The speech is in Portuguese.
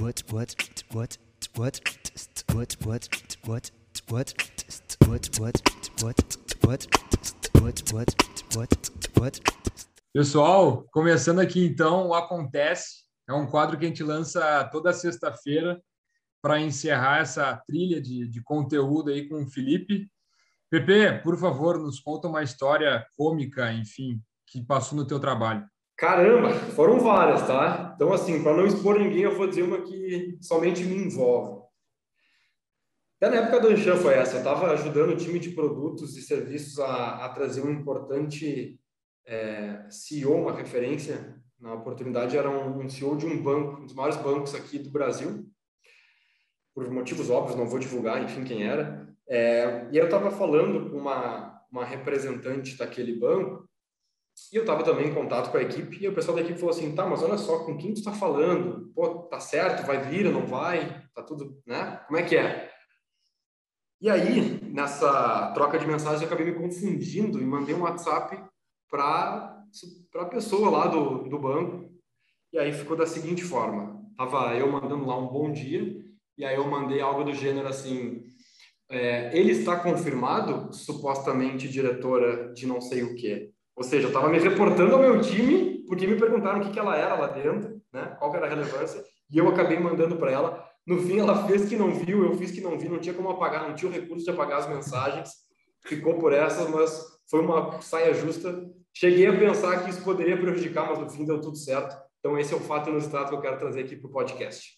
what what what what what what what what what what what what what Pessoal, começando aqui então o Acontece, é um quadro que a gente lança toda sexta-feira para encerrar essa trilha de, de conteúdo aí com o Felipe. Pepe, por favor, nos conta uma história cômica, enfim, que passou no teu trabalho. Caramba, foram várias, tá? Então, assim, para não expor ninguém, eu vou dizer uma que somente me envolve. Até na época do Anchan foi essa. Eu estava ajudando o time de produtos e serviços a, a trazer um importante é, CEO, uma referência. Na oportunidade, era um, um CEO de um banco, um dos maiores bancos aqui do Brasil. Por motivos óbvios, não vou divulgar, enfim, quem era. É, e eu estava falando com uma, uma representante daquele banco e eu estava também em contato com a equipe e o pessoal da equipe falou assim, tá, mas olha só, com quem tu está falando? Pô, tá certo, vai vir ou não vai? Tá tudo, né? Como é que é? E aí, nessa troca de mensagens, eu acabei me confundindo e mandei um WhatsApp para a pessoa lá do, do banco. E aí ficou da seguinte forma: tava eu mandando lá um bom dia, e aí eu mandei algo do gênero assim: é, ele está confirmado, supostamente diretora de não sei o quê. Ou seja, eu estava me reportando ao meu time, porque me perguntaram o que, que ela era lá dentro, né? qual era a relevância, e eu acabei mandando para ela. No fim, ela fez que não viu, eu fiz que não vi, não tinha como apagar, não tinha o recurso de apagar as mensagens. Ficou por essas, mas foi uma saia justa. Cheguei a pensar que isso poderia prejudicar, mas no fim deu tudo certo. Então, esse é o fato inusitado que eu quero trazer aqui para o podcast.